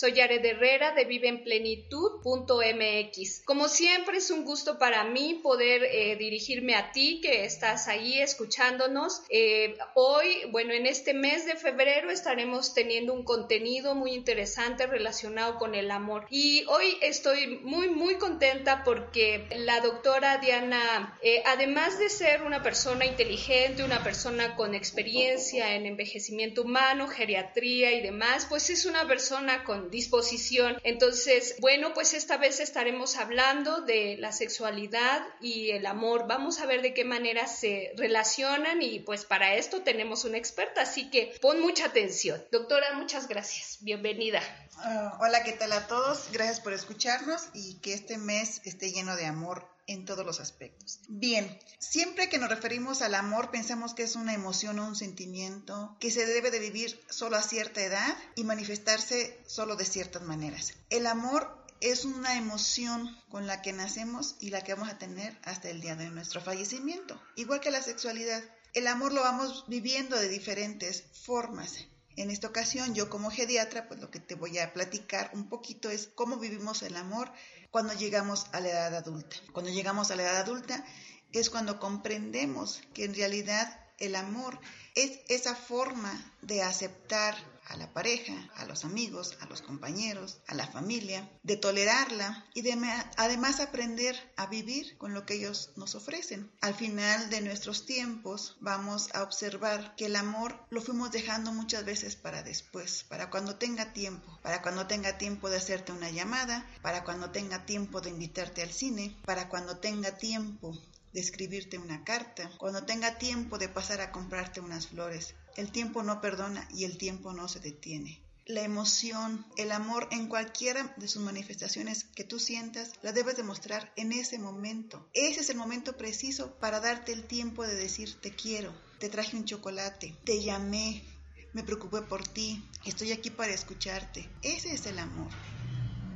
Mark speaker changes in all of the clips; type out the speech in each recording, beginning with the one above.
Speaker 1: Soy Yared Herrera de viveenplenitud.mx. Como siempre es un gusto para mí poder eh, dirigirme a ti que estás ahí escuchándonos. Eh, hoy, bueno, en este mes de febrero estaremos teniendo un contenido muy interesante relacionado con el amor. Y hoy estoy muy, muy contenta porque la doctora Diana, eh, además de ser una persona inteligente, una persona con experiencia en envejecimiento humano, geriatría y demás, pues es una persona con disposición. Entonces, bueno, pues esta vez estaremos hablando de la sexualidad y el amor. Vamos a ver de qué manera se relacionan y pues para esto tenemos una experta, así que pon mucha atención. Doctora, muchas gracias. Bienvenida.
Speaker 2: Uh, hola, ¿qué tal a todos? Gracias por escucharnos y que este mes esté lleno de amor en todos los aspectos. Bien, siempre que nos referimos al amor pensamos que es una emoción o un sentimiento que se debe de vivir solo a cierta edad y manifestarse solo de ciertas maneras. El amor es una emoción con la que nacemos y la que vamos a tener hasta el día de nuestro fallecimiento. Igual que la sexualidad, el amor lo vamos viviendo de diferentes formas. En esta ocasión, yo como geriatra, pues lo que te voy a platicar un poquito es cómo vivimos el amor cuando llegamos a la edad adulta. Cuando llegamos a la edad adulta es cuando comprendemos que en realidad el amor es esa forma de aceptar a la pareja, a los amigos, a los compañeros, a la familia, de tolerarla y de además aprender a vivir con lo que ellos nos ofrecen. Al final de nuestros tiempos vamos a observar que el amor lo fuimos dejando muchas veces para después, para cuando tenga tiempo, para cuando tenga tiempo de hacerte una llamada, para cuando tenga tiempo de invitarte al cine, para cuando tenga tiempo de escribirte una carta, cuando tenga tiempo de pasar a comprarte unas flores. El tiempo no perdona y el tiempo no se detiene. La emoción, el amor en cualquiera de sus manifestaciones que tú sientas, la debes demostrar en ese momento. Ese es el momento preciso para darte el tiempo de decir te quiero, te traje un chocolate, te llamé, me preocupé por ti, estoy aquí para escucharte. Ese es el amor.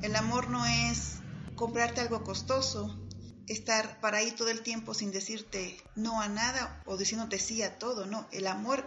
Speaker 2: El amor no es comprarte algo costoso, estar para ahí todo el tiempo sin decirte no a nada o diciéndote sí a todo, no. El amor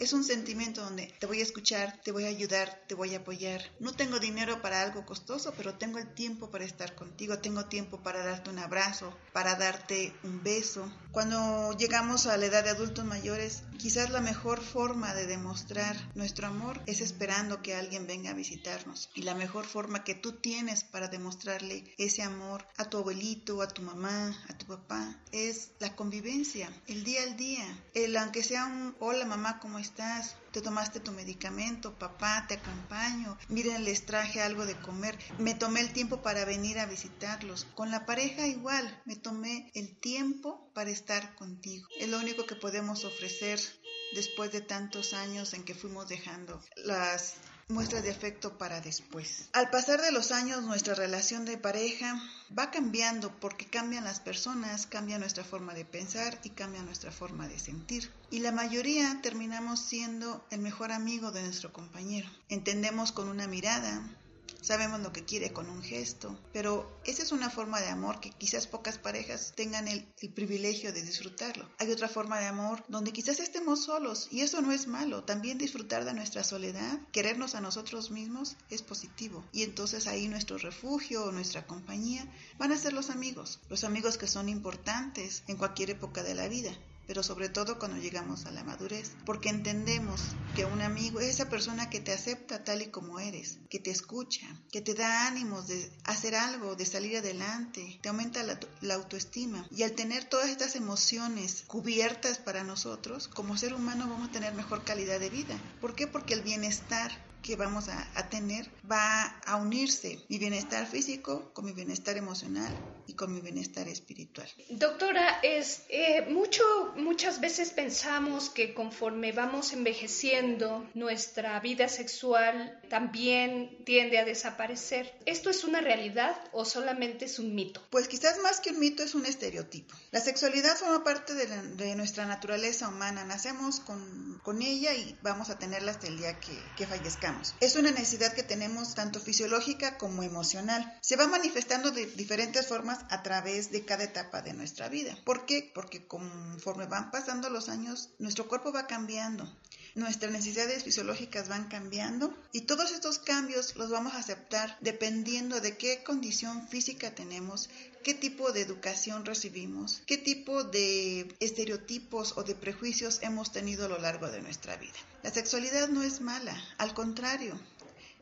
Speaker 2: es un sentimiento donde te voy a escuchar, te voy a ayudar, te voy a apoyar. No tengo dinero para algo costoso, pero tengo el tiempo para estar contigo, tengo tiempo para darte un abrazo, para darte un beso. Cuando llegamos a la edad de adultos mayores, quizás la mejor forma de demostrar nuestro amor es esperando que alguien venga a visitarnos. Y la mejor forma que tú tienes para demostrarle ese amor a tu abuelito, a tu mamá, a tu papá, es la convivencia, el día al día. El aunque sea un hola mamá, ¿cómo estás? ¿Te tomaste tu medicamento? Papá, te acompaño. Miren, les traje algo de comer. Me tomé el tiempo para venir a visitarlos. Con la pareja igual, me tomé el tiempo para estar contigo. Es lo único que podemos ofrecer después de tantos años en que fuimos dejando las muestras de afecto para después. Al pasar de los años, nuestra relación de pareja va cambiando porque cambian las personas, cambia nuestra forma de pensar y cambia nuestra forma de sentir. Y la mayoría terminamos siendo el mejor amigo de nuestro compañero. Entendemos con una mirada, sabemos lo que quiere con un gesto, pero esa es una forma de amor que quizás pocas parejas tengan el, privilegio de disfrutarlo. Hay otra forma de amor donde quizás estemos solos y eso no es malo. También disfrutar de nuestra soledad, querernos a nosotros mismos es positivo. Y entonces ahí nuestro refugio o nuestra compañía van a ser los amigos, los amigos que son importantes en cualquier época de la vida pero sobre todo cuando llegamos a la madurez, porque entendemos que un amigo es esa persona que te acepta tal y como eres, que te escucha, que te da ánimos de hacer algo, de salir adelante, te aumenta la, autoestima. Y al tener todas estas emociones cubiertas para nosotros, como ser humano vamos a tener mejor calidad de vida. ¿Por qué? Porque el bienestar que vamos a, a, tener va a unirse mi bienestar físico con mi bienestar emocional y con mi bienestar espiritual.
Speaker 1: Doctora, es eh, mucho, muchas veces pensamos que conforme vamos envejeciendo, nuestra vida sexual también tiende a desaparecer. ¿Esto es una realidad o solamente es un mito?
Speaker 2: Pues quizás más que un mito es un estereotipo. La sexualidad forma parte de, nuestra naturaleza humana. Nacemos con, con, ella y vamos a tenerla hasta el día que, que fallezcamos. Es una necesidad que tenemos tanto fisiológica como emocional. Se va manifestando de diferentes formas a través de cada etapa de nuestra vida. ¿Por qué? Porque conforme van pasando los años, nuestro cuerpo va cambiando, nuestras necesidades fisiológicas van cambiando y todos estos cambios los vamos a aceptar dependiendo de qué condición física tenemos, qué tipo de educación recibimos, qué tipo de estereotipos o de prejuicios hemos tenido a lo largo de nuestra vida. La sexualidad no es mala, al contrario,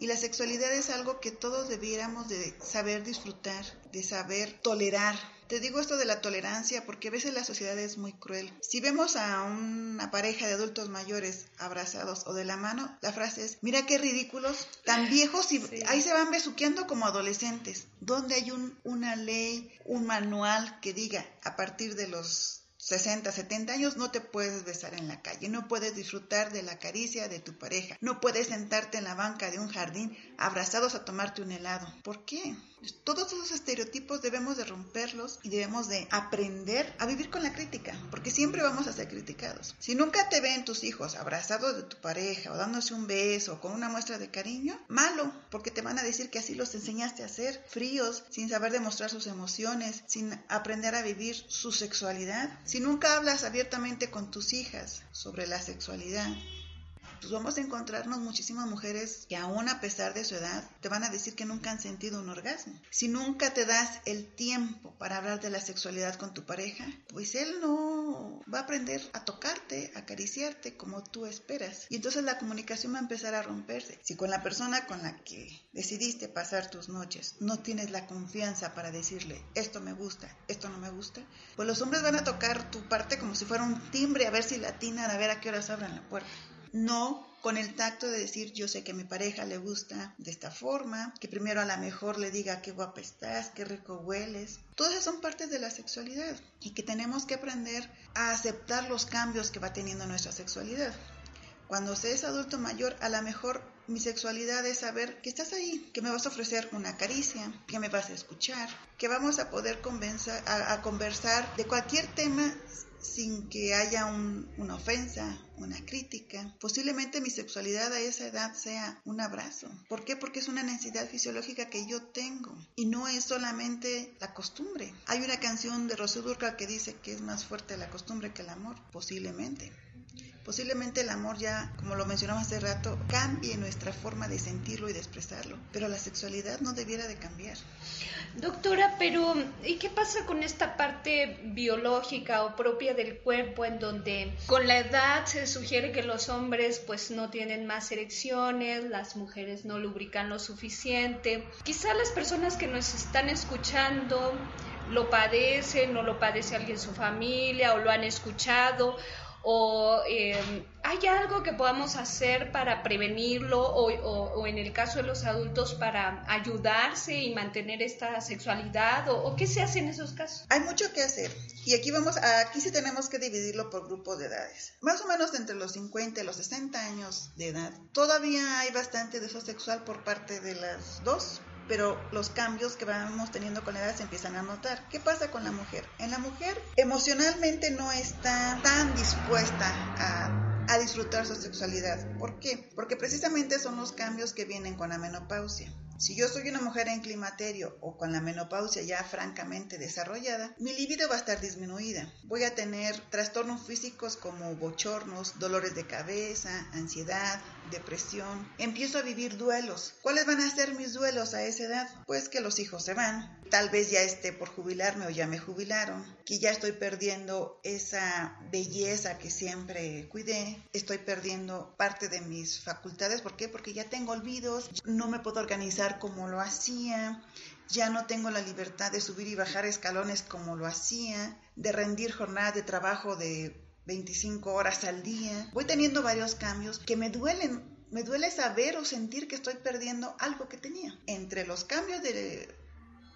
Speaker 2: y la sexualidad es algo que todos debiéramos de saber disfrutar, de saber tolerar. Te digo esto de la tolerancia porque a veces la sociedad es muy cruel. Si vemos a una pareja de adultos mayores abrazados o de la mano, la frase es, mira qué ridículos, tan viejos y ahí se van besuqueando como adolescentes. ¿Dónde hay un, una ley, un manual que diga a partir de los 60, 70 años no te puedes besar en la calle, no puedes disfrutar de la caricia de tu pareja, no puedes sentarte en la banca de un jardín abrazados a tomarte un helado. ¿Por qué? Todos esos estereotipos debemos de romperlos y debemos de aprender a vivir con la crítica, porque siempre vamos a ser criticados. Si nunca te ven tus hijos abrazados de tu pareja o dándose un beso o con una muestra de cariño, malo, porque te van a decir que así los enseñaste a ser fríos, sin saber demostrar sus emociones, sin aprender a vivir su sexualidad. Si nunca hablas abiertamente con tus hijas sobre la sexualidad, pues vamos a encontrarnos muchísimas mujeres que aún a pesar de su edad te van a decir que nunca han sentido un orgasmo. Si nunca te das el tiempo para hablar de la sexualidad con tu pareja, pues él no va a aprender a tocarte, a acariciarte como tú esperas. Y entonces la comunicación va a empezar a romperse. Si con la persona con la que decidiste pasar tus noches no tienes la confianza para decirle esto me gusta, esto no me gusta, pues los hombres van a tocar tu parte como si fuera un timbre a ver si latinan, a ver a qué horas abran la puerta. No con el tacto de decir yo sé que mi pareja le gusta de esta forma, que primero a lo mejor le diga qué guapa estás, qué rico hueles. Todas esas son partes de la sexualidad y que tenemos que aprender a aceptar los cambios que va teniendo nuestra sexualidad. Cuando se es adulto mayor, a lo mejor mi sexualidad es saber que estás ahí, que me vas a ofrecer una caricia, que me vas a escuchar, que vamos a poder a conversar de cualquier tema sin que haya una ofensa, una crítica. Posiblemente mi sexualidad a esa edad sea un abrazo. ¿Por qué? Porque es una necesidad fisiológica que yo tengo y no es solamente la costumbre. Hay una canción de Rocío Durcal que dice que es más fuerte la costumbre que el amor, posiblemente. Posiblemente el amor ya, como lo mencionamos hace rato, cambie nuestra forma de sentirlo y de expresarlo, pero la sexualidad no debiera de cambiar.
Speaker 1: Doctora, pero ¿y qué pasa con esta parte biológica o propia del cuerpo en donde con la edad se sugiere que los hombres pues no tienen más erecciones, las mujeres no lubrican lo suficiente? Quizá las personas que nos están escuchando lo padecen o lo padece alguien en su familia o lo han escuchado o em, hay algo que podamos hacer para prevenirlo o, en el caso de los adultos para ayudarse y mantener esta sexualidad o, qué se hace en esos casos?
Speaker 2: Hay mucho que hacer y aquí vamos, aquí sí tenemos que dividirlo por grupos de edades. Más o menos entre los 50 y los 60 años de edad, todavía hay bastante deseo sexual por parte de las dos pero los cambios que vamos teniendo con la edad se empiezan a notar. ¿Qué pasa con la mujer? En la mujer emocionalmente no está tan dispuesta a, disfrutar su sexualidad. ¿Por qué? Porque precisamente son los cambios que vienen con la menopausia. Si yo soy una mujer en climaterio o con la menopausia ya francamente desarrollada, mi libido va a estar disminuida. Voy a tener trastornos físicos como bochornos, dolores de cabeza, ansiedad, depresión. Empiezo a vivir duelos. ¿Cuáles van a ser mis duelos a esa edad? Pues que los hijos se van. Tal vez ya esté por jubilarme o ya me jubilaron. Que ya estoy perdiendo esa belleza que siempre cuidé. Estoy perdiendo parte de mis facultades. ¿Por qué? Porque ya tengo olvidos. No me puedo organizar como lo hacía. Ya no tengo la libertad de subir y bajar escalones como lo hacía. De rendir jornada de trabajo de 25 horas al día. Voy teniendo varios cambios que me duelen. Me duele saber o sentir que estoy perdiendo algo que tenía. Entre los cambios de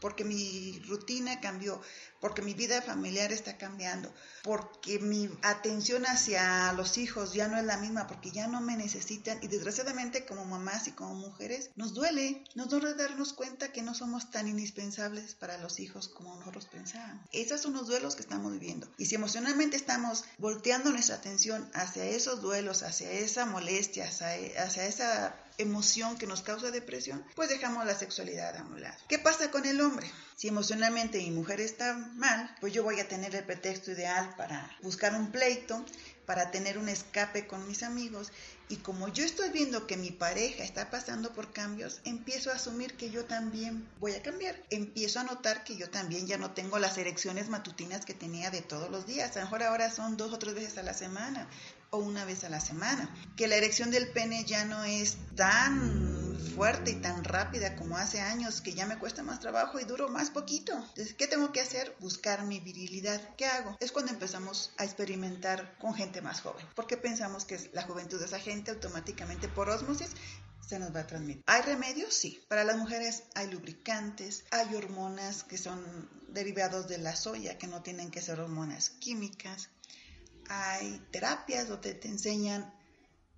Speaker 2: porque mi rutina cambió, porque mi vida familiar está cambiando, porque mi atención hacia los hijos ya no es la misma, porque ya no me necesitan y desgraciadamente como mamás y como mujeres nos duele, nos duele darnos cuenta que no somos tan indispensables para los hijos como nosotros pensábamos. Esos son los duelos que estamos viviendo y si emocionalmente estamos volteando nuestra atención hacia esos duelos, hacia esa molestia, hacia, hacia esa emoción que nos causa depresión, pues dejamos la sexualidad a un lado. ¿Qué pasa con el hombre? Si emocionalmente mi mujer está mal, pues yo voy a tener el pretexto ideal para buscar un pleito, para tener un escape con mis amigos y como yo estoy viendo que mi pareja está pasando por cambios, empiezo a asumir que yo también voy a cambiar. Empiezo a notar que yo también ya no tengo las erecciones matutinas que tenía de todos los días. A lo mejor ahora son dos o tres veces a la semana o una vez a la semana. Que la erección del pene ya no es tan fuerte y tan rápida como hace años, que ya me cuesta más trabajo y duro más poquito. Entonces, ¿qué tengo que hacer? Buscar mi virilidad. ¿Qué hago? Es cuando empezamos a experimentar con gente más joven. Porque pensamos que la juventud de esa gente automáticamente por osmosis se nos va a transmitir. ¿Hay remedios? Sí. Para las mujeres hay lubricantes, hay hormonas que son derivados de la soya, que no tienen que ser hormonas químicas hay terapias donde te enseñan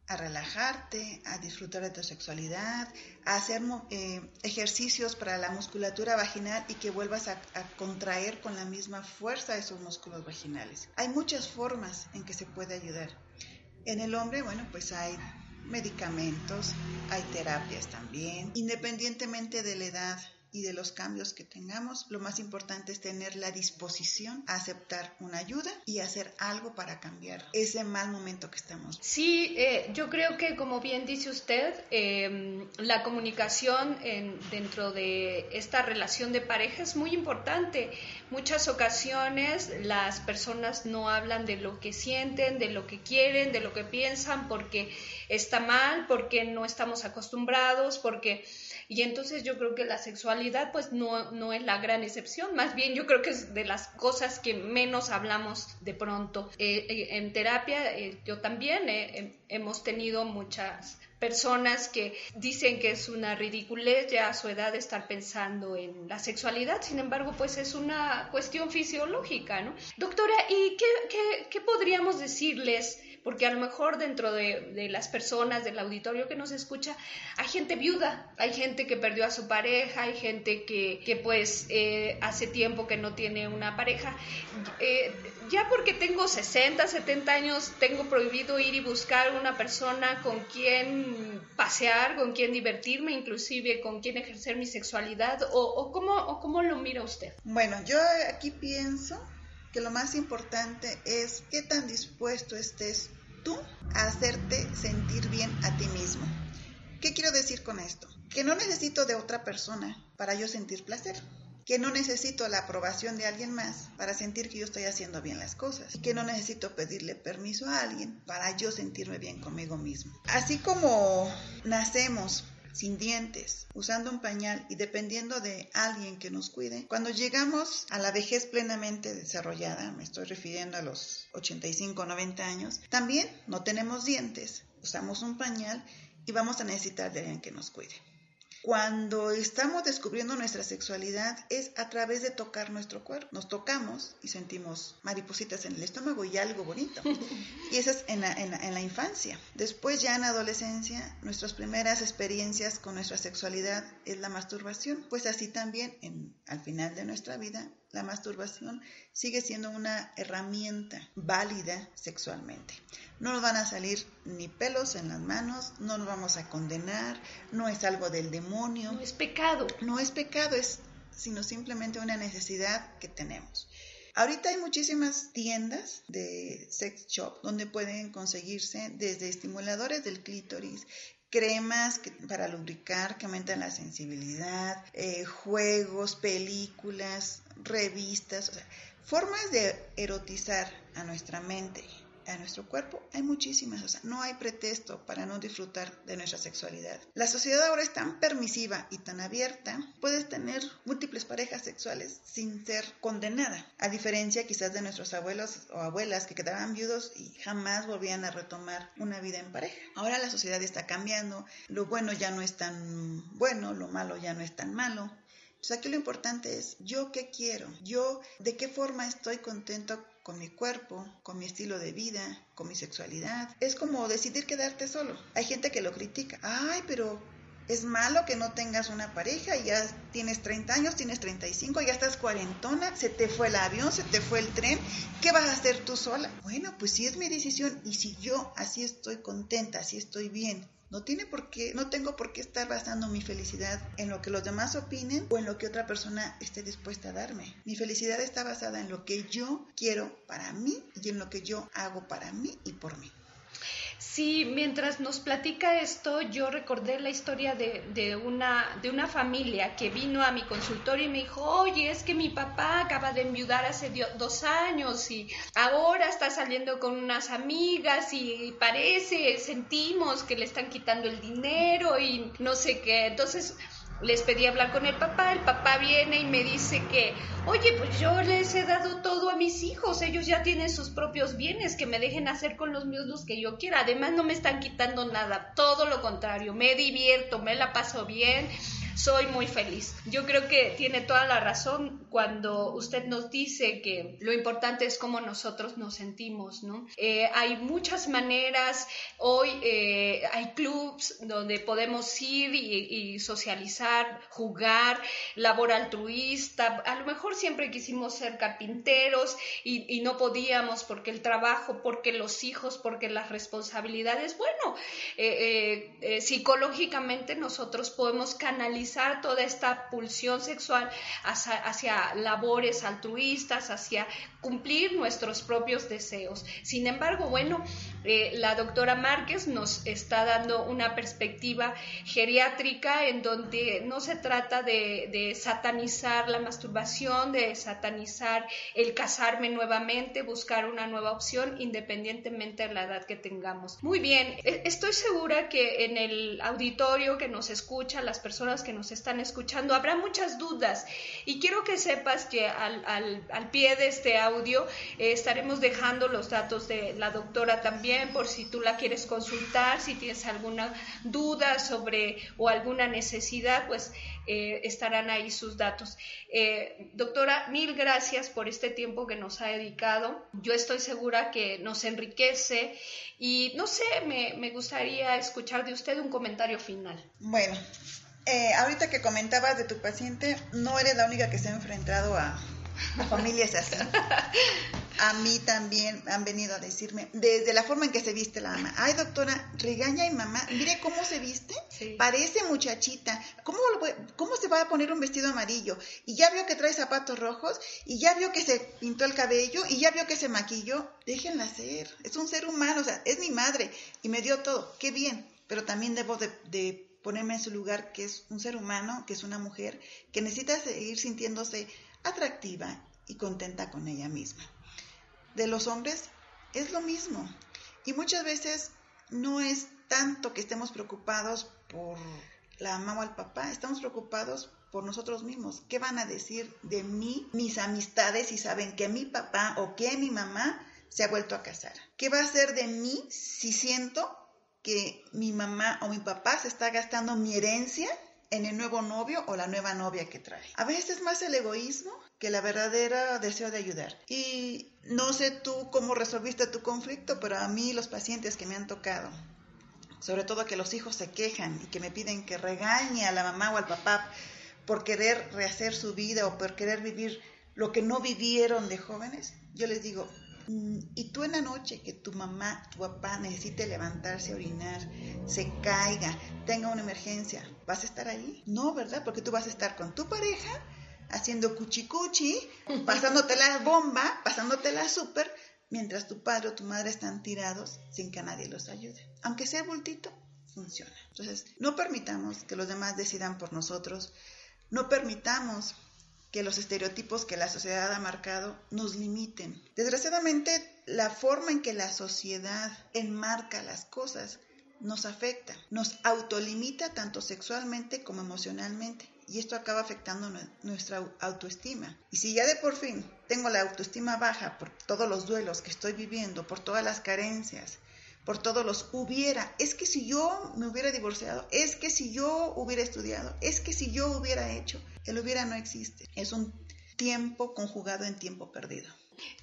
Speaker 2: a relajarte, a disfrutar de tu sexualidad, a hacer eh, ejercicios para la musculatura vaginal y que vuelvas a, a, contraer con la misma fuerza esos músculos vaginales. Hay muchas formas en que se puede ayudar. En el hombre, bueno, pues hay medicamentos, hay terapias también, independientemente de la edad y de los cambios que tengamos, lo más importante es tener la disposición a aceptar una ayuda y hacer algo para cambiar ese mal momento que estamos.
Speaker 1: Sí, eh, yo creo que como bien dice usted, eh, la comunicación en, dentro de esta relación de pareja es muy importante. Muchas ocasiones las personas no hablan de lo que sienten, de lo que quieren, de lo que piensan, porque está mal, porque no estamos acostumbrados, porque y entonces yo creo que la sexualidad pues no, no es la gran excepción, más bien yo creo que es de las cosas que menos hablamos de pronto. Eh, eh, en terapia eh, yo también hemos tenido muchas personas que dicen que es una ridiculez ya a su edad estar pensando en la sexualidad, sin embargo, pues es una cuestión fisiológica, ¿no? Doctora, ¿y qué, qué, qué podríamos decirles? Porque a lo mejor dentro de, las personas del auditorio que nos escucha hay gente viuda, hay gente que perdió a su pareja, hay gente que, que pues eh, hace tiempo que no tiene una pareja. Eh, ya porque tengo 60, 70 años, tengo prohibido ir y buscar una persona con quien pasear, con quien divertirme, inclusive con quien ejercer mi sexualidad, o, o, cómo, o cómo lo mira usted.
Speaker 2: Bueno, yo aquí pienso que lo más importante es qué tan dispuesto estés tú a hacerte sentir bien a ti mismo. ¿Qué quiero decir con esto? Que no necesito de otra persona para yo sentir placer. Que no necesito la aprobación de alguien más para sentir que yo estoy haciendo bien las cosas. Que no necesito pedirle permiso a alguien para yo sentirme bien conmigo mismo. Así como nacemos sin dientes, usando un pañal y dependiendo de alguien que nos cuide, cuando llegamos a la vejez plenamente desarrollada, me estoy refiriendo a los 85 90 años, también no tenemos dientes, usamos un pañal y vamos a necesitar de alguien que nos cuide. Cuando estamos descubriendo nuestra sexualidad es a través de tocar nuestro cuerpo. Nos tocamos y sentimos maripositas en el estómago y algo bonito. Y eso es en la, en la, infancia. Después ya en la adolescencia, nuestras primeras experiencias con nuestra sexualidad es la masturbación. Pues así también en, al final de nuestra vida la masturbación sigue siendo una herramienta válida sexualmente. No nos van a salir ni pelos en las manos, no nos vamos a condenar, no es algo del demonio.
Speaker 1: No es pecado.
Speaker 2: No es pecado, es sino simplemente una necesidad que tenemos. Ahorita hay muchísimas tiendas de sex shop donde pueden conseguirse desde estimuladores del clítoris, cremas para lubricar que aumentan la sensibilidad, eh, juegos, películas, revistas, formas de erotizar a nuestra mente a nuestro cuerpo, hay muchísimas, o sea, no hay pretexto para no disfrutar de nuestra sexualidad. La sociedad ahora es tan permisiva y tan abierta, puedes tener múltiples parejas sexuales sin ser condenada, a diferencia quizás de nuestros abuelos o abuelas que quedaban viudos y jamás volvían a retomar una vida en pareja. Ahora la sociedad está cambiando, lo bueno ya no es tan bueno, lo malo ya no es tan malo, Entonces aquí lo importante es, ¿yo qué quiero? ¿Yo de qué forma estoy contento con mi cuerpo, con mi estilo de vida, con mi sexualidad? Es como decidir quedarte solo. Hay gente que lo critica. Ay, pero es malo que no tengas una pareja y ya tienes 30 años, tienes 35, ya estás cuarentona, se te fue el avión, se te fue el tren, ¿qué vas a hacer tú sola? Bueno, pues si es mi decisión y si yo así estoy contenta, así estoy bien, no tiene por qué, no tengo por qué estar basando mi felicidad en lo que los demás opinen o en lo que otra persona esté dispuesta a darme. Mi felicidad está basada en lo que yo quiero para mí y en lo que yo hago para mí y por mí.
Speaker 1: Sí, mientras nos platica esto, yo recordé la historia de, una, de una familia que vino a mi consultorio y me dijo, oye, es que mi papá acaba de enviudar hace dos años y ahora está saliendo con unas amigas y parece, sentimos que le están quitando el dinero y no sé qué. Entonces, les pedí hablar con el papá, el papá viene y me dice que, oye, pues yo les he dado todo a mis hijos, ellos ya tienen sus propios bienes, que me dejen hacer con los míos los que yo quiera, además no me están quitando nada, todo lo contrario, me divierto, me la paso bien, soy muy feliz. Yo creo que tiene toda la razón cuando usted nos dice que lo importante es cómo nosotros nos sentimos, ¿no? Eh, hay muchas maneras, hoy eh, hay clubs donde podemos ir y, socializar, jugar, labor altruista, a lo mejor siempre quisimos ser carpinteros y, no podíamos porque el trabajo, porque los hijos, porque las responsabilidades, bueno, eh, psicológicamente nosotros podemos canalizar toda esta pulsión sexual hacia, labores altruistas, hacia cumplir nuestros propios deseos. Sin embargo, bueno, eh, la doctora Márquez nos está dando una perspectiva geriátrica en donde no se trata de satanizar la masturbación, de satanizar el casarme nuevamente, buscar una nueva opción independientemente de la edad que tengamos. Muy bien, e, estoy segura que en el auditorio que nos escucha, las personas que nos están escuchando, habrá muchas dudas y quiero que sepas que al, al, pie de este audio eh, estaremos dejando los datos de la doctora también por si tú la quieres consultar, si tienes alguna duda sobre o alguna necesidad, pues eh, estarán ahí sus datos. Eh, doctora, mil gracias por este tiempo que nos ha dedicado. Yo estoy segura que nos enriquece y no sé, me, me gustaría escuchar de usted un comentario final.
Speaker 2: Bueno, eh, ahorita que comentabas de tu paciente, no eres la única que se ha enfrentado a, familias así. A mí también han venido a decirme, desde la forma en que se viste la ama, ay doctora, regaña a mi mamá, mire cómo se viste, parece muchachita, ¿Cómo, ¿cómo se va a poner un vestido amarillo? Y ya vio que trae zapatos rojos, y ya vio que se pintó el cabello, y ya vio que se maquilló, déjenla ser, es un ser humano, o sea, es mi madre, y me dio todo, qué bien, pero también debo de ponerme en su lugar, que es un ser humano, que es una mujer, que necesita seguir sintiéndose atractiva y contenta con ella misma. De los hombres es lo mismo. Y muchas veces no es tanto que estemos preocupados por la mamá o el papá, estamos preocupados por nosotros mismos. ¿Qué van a decir de mí, mis amistades, si saben que mi papá o que mi mamá se ha vuelto a casar? ¿Qué va a ser de mí si siento que mi mamá o mi papá se está gastando mi herencia en el nuevo novio o la nueva novia que trae. A veces es más el egoísmo que la verdadera deseo de ayudar. Y no sé tú cómo resolviste tu conflicto, pero a mí los pacientes que me han tocado, sobre todo que los hijos se quejan y que me piden que regañe a la mamá o al papá por querer rehacer su vida o por querer vivir lo que no vivieron de jóvenes, yo les digo, Mm, y tú en la noche que tu mamá, tu papá necesite levantarse orinar, se caiga, tenga una emergencia, ¿vas a estar ahí? No, ¿verdad? Porque tú vas a estar con tu pareja haciendo cuchicuchi, pasándote la bomba, pasándote la súper, mientras tu padre o tu madre están tirados sin que nadie los ayude. Aunque sea bultito, funciona. Entonces, no permitamos que los demás decidan por nosotros, no permitamos que los estereotipos que la sociedad ha marcado nos limiten. Desgraciadamente, la forma en que la sociedad enmarca las cosas nos afecta, nos autolimita tanto sexualmente como emocionalmente. Y esto acaba afectando nuestra autoestima. Y si ya de por fin tengo la autoestima baja por todos los duelos que estoy viviendo, por todas las carencias, por todos los hubiera, es que si yo me hubiera divorciado, es que si yo hubiera estudiado, es que si yo hubiera hecho, El hubiera no existe. Es un tiempo conjugado en tiempo perdido.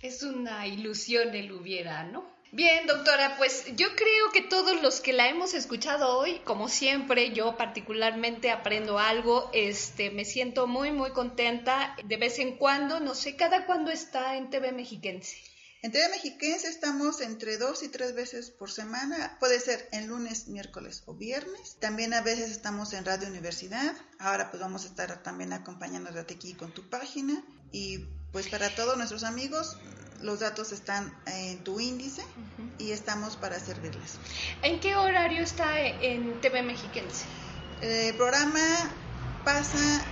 Speaker 1: Es una ilusión el hubiera, ¿no? Bien, doctora, pues yo creo que todos los que la hemos escuchado hoy, como siempre, yo particularmente aprendo algo, este, me siento muy, muy contenta de vez en cuando, no sé, cada cuándo está en TV Mexiquense.
Speaker 2: En TV Mexiquense estamos entre dos y tres veces por semana, puede ser en lunes, miércoles o viernes. También a veces estamos en Radio Universidad. Ahora pues vamos a estar también acompañándote aquí con tu página. Y pues para todos nuestros amigos, los datos están en tu índice y estamos para servirles.
Speaker 1: ¿En qué horario está en TV Mexiquense?
Speaker 2: El programa pasa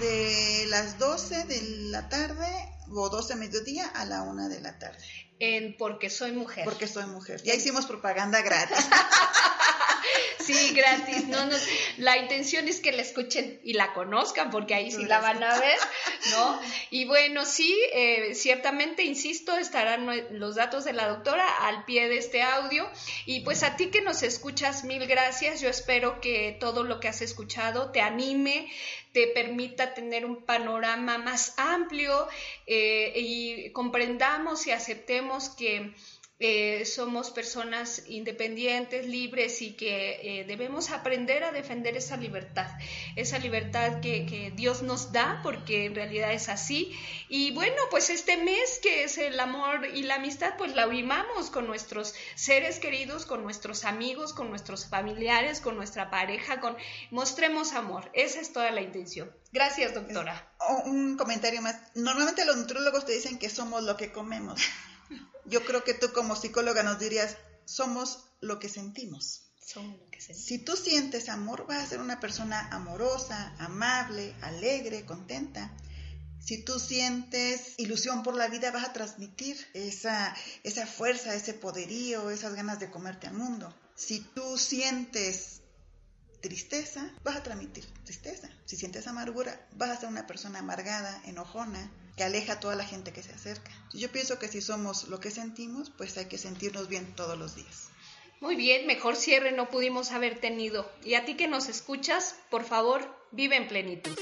Speaker 2: de las 12 de la tarde o 12 de mediodía a la 1 de la tarde.
Speaker 1: En Porque Soy Mujer.
Speaker 2: Porque Soy Mujer. Ya hicimos propaganda gratis.
Speaker 1: Sí, gratis. No, no, la intención es que la escuchen y la conozcan, porque ahí sí la van a ver, ¿no? Y bueno, sí, eh, ciertamente, insisto, estarán los datos de la doctora al pie de este audio. Y pues a ti que nos escuchas, mil gracias. Yo espero que todo lo que has escuchado te anime, te permita tener un panorama más amplio eh, y comprendamos y aceptemos que eh, somos personas independientes, libres y que eh, debemos aprender a defender esa libertad, esa libertad que, que, Dios nos da, porque en realidad es así. Y bueno, pues este mes que es el amor y la amistad, pues la vivamos con nuestros seres queridos, con nuestros amigos, con nuestros familiares, con nuestra pareja, con mostremos amor. Esa es toda la intención. Gracias, doctora.
Speaker 2: Un comentario más. Normalmente los nutrólogos te dicen que somos lo que comemos. Yo creo que tú como psicóloga nos dirías, somos lo que sentimos.
Speaker 1: Somos lo que sentimos.
Speaker 2: Si tú sientes amor, vas a ser una persona amorosa, amable, alegre, contenta. Si tú sientes ilusión por la vida, vas a transmitir esa, esa fuerza, ese poderío, esas ganas de comerte al mundo. Si tú sientes tristeza, vas a transmitir tristeza. Si sientes amargura, vas a ser una persona amargada, enojona, que aleja a toda la gente que se acerca. Yo pienso que si somos lo que sentimos, pues hay que sentirnos bien todos los días.
Speaker 1: Muy bien, mejor cierre no pudimos haber tenido. Y a ti que nos escuchas, por favor, vive en plenitud.